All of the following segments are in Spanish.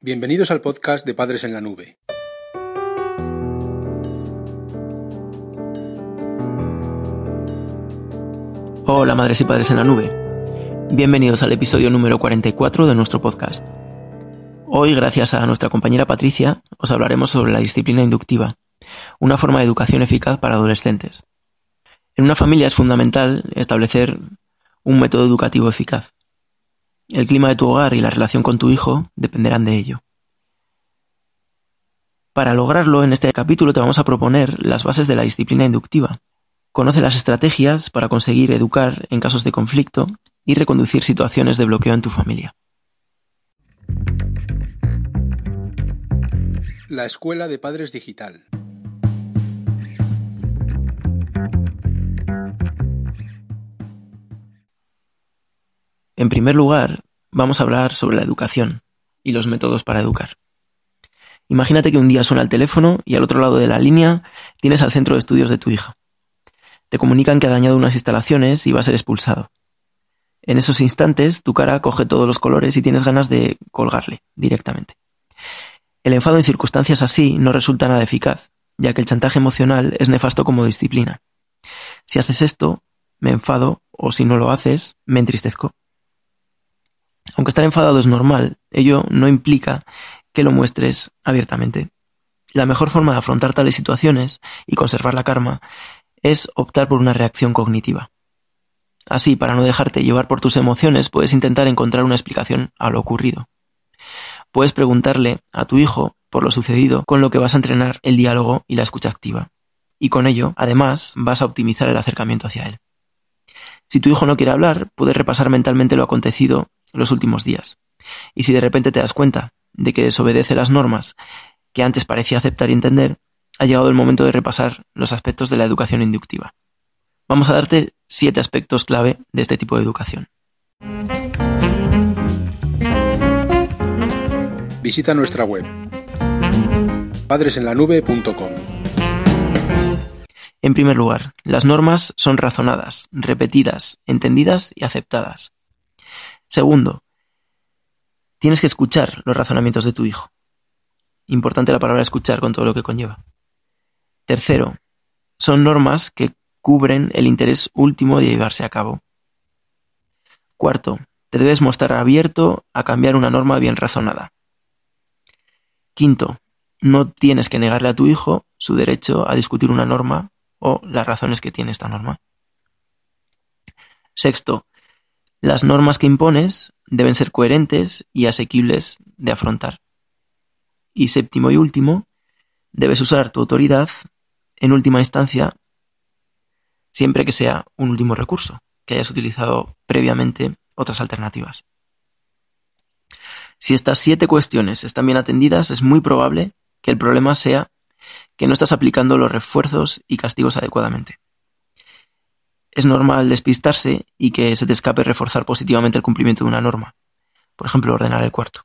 Bienvenidos al podcast de Padres en la Nube. Hola madres y padres en la nube. Bienvenidos al episodio número 44 de nuestro podcast. Hoy, gracias a nuestra compañera Patricia, os hablaremos sobre la disciplina inductiva, una forma de educación eficaz para adolescentes. En una familia es fundamental establecer un método educativo eficaz. El clima de tu hogar y la relación con tu hijo dependerán de ello. Para lograrlo, en este capítulo te vamos a proponer las bases de la disciplina inductiva. Conoce las estrategias para conseguir educar en casos de conflicto y reconducir situaciones de bloqueo en tu familia. La Escuela de Padres Digital. En primer lugar, vamos a hablar sobre la educación y los métodos para educar. Imagínate que un día suena el teléfono y al otro lado de la línea tienes al centro de estudios de tu hija. Te comunican que ha dañado unas instalaciones y va a ser expulsado. En esos instantes tu cara coge todos los colores y tienes ganas de colgarle directamente. El enfado en circunstancias así no resulta nada eficaz, ya que el chantaje emocional es nefasto como disciplina. Si haces esto, me enfado, o si no lo haces, me entristezco. Aunque estar enfadado es normal, ello no implica que lo muestres abiertamente. La mejor forma de afrontar tales situaciones y conservar la karma es optar por una reacción cognitiva. Así, para no dejarte llevar por tus emociones, puedes intentar encontrar una explicación a lo ocurrido. Puedes preguntarle a tu hijo por lo sucedido, con lo que vas a entrenar el diálogo y la escucha activa. Y con ello, además, vas a optimizar el acercamiento hacia él. Si tu hijo no quiere hablar, puedes repasar mentalmente lo acontecido los últimos días. Y si de repente te das cuenta de que desobedece las normas que antes parecía aceptar y entender, ha llegado el momento de repasar los aspectos de la educación inductiva. Vamos a darte siete aspectos clave de este tipo de educación. Visita nuestra web padresenlanube.com. En primer lugar, las normas son razonadas, repetidas, entendidas y aceptadas. Segundo, tienes que escuchar los razonamientos de tu hijo. Importante la palabra escuchar con todo lo que conlleva. Tercero, son normas que cubren el interés último de llevarse a cabo. Cuarto, te debes mostrar abierto a cambiar una norma bien razonada. Quinto, no tienes que negarle a tu hijo su derecho a discutir una norma o las razones que tiene esta norma. Sexto, las normas que impones deben ser coherentes y asequibles de afrontar. Y séptimo y último, debes usar tu autoridad en última instancia siempre que sea un último recurso, que hayas utilizado previamente otras alternativas. Si estas siete cuestiones están bien atendidas, es muy probable que el problema sea que no estás aplicando los refuerzos y castigos adecuadamente. Es normal despistarse y que se te escape reforzar positivamente el cumplimiento de una norma, por ejemplo, ordenar el cuarto.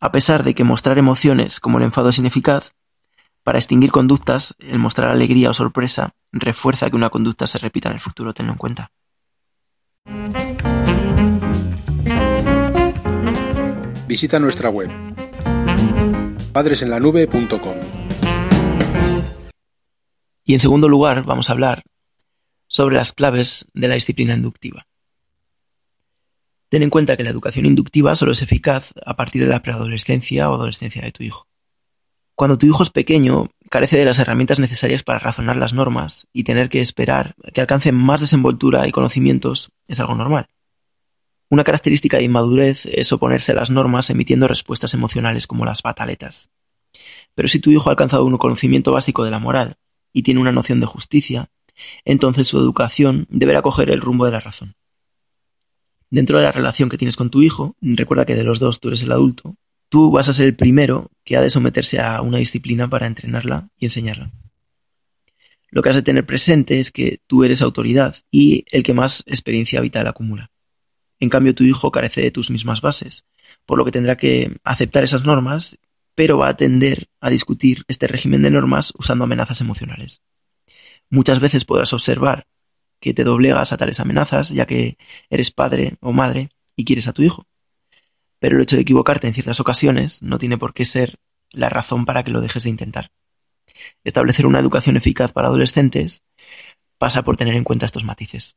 A pesar de que mostrar emociones como el enfado es ineficaz, para extinguir conductas, el mostrar alegría o sorpresa refuerza que una conducta se repita en el futuro, tenlo en cuenta. Visita nuestra web padresenlanube.com. Y en segundo lugar, vamos a hablar sobre las claves de la disciplina inductiva. Ten en cuenta que la educación inductiva solo es eficaz a partir de la preadolescencia o adolescencia de tu hijo. Cuando tu hijo es pequeño, carece de las herramientas necesarias para razonar las normas y tener que esperar que alcance más desenvoltura y conocimientos es algo normal. Una característica de inmadurez es oponerse a las normas emitiendo respuestas emocionales como las pataletas. Pero si tu hijo ha alcanzado un conocimiento básico de la moral y tiene una noción de justicia, entonces su educación deberá coger el rumbo de la razón. Dentro de la relación que tienes con tu hijo, recuerda que de los dos tú eres el adulto, tú vas a ser el primero que ha de someterse a una disciplina para entrenarla y enseñarla. Lo que has de tener presente es que tú eres autoridad y el que más experiencia vital acumula. En cambio, tu hijo carece de tus mismas bases, por lo que tendrá que aceptar esas normas, pero va a tender a discutir este régimen de normas usando amenazas emocionales. Muchas veces podrás observar que te doblegas a tales amenazas, ya que eres padre o madre y quieres a tu hijo. pero el hecho de equivocarte en ciertas ocasiones no tiene por qué ser la razón para que lo dejes de intentar. Establecer una educación eficaz para adolescentes pasa por tener en cuenta estos matices.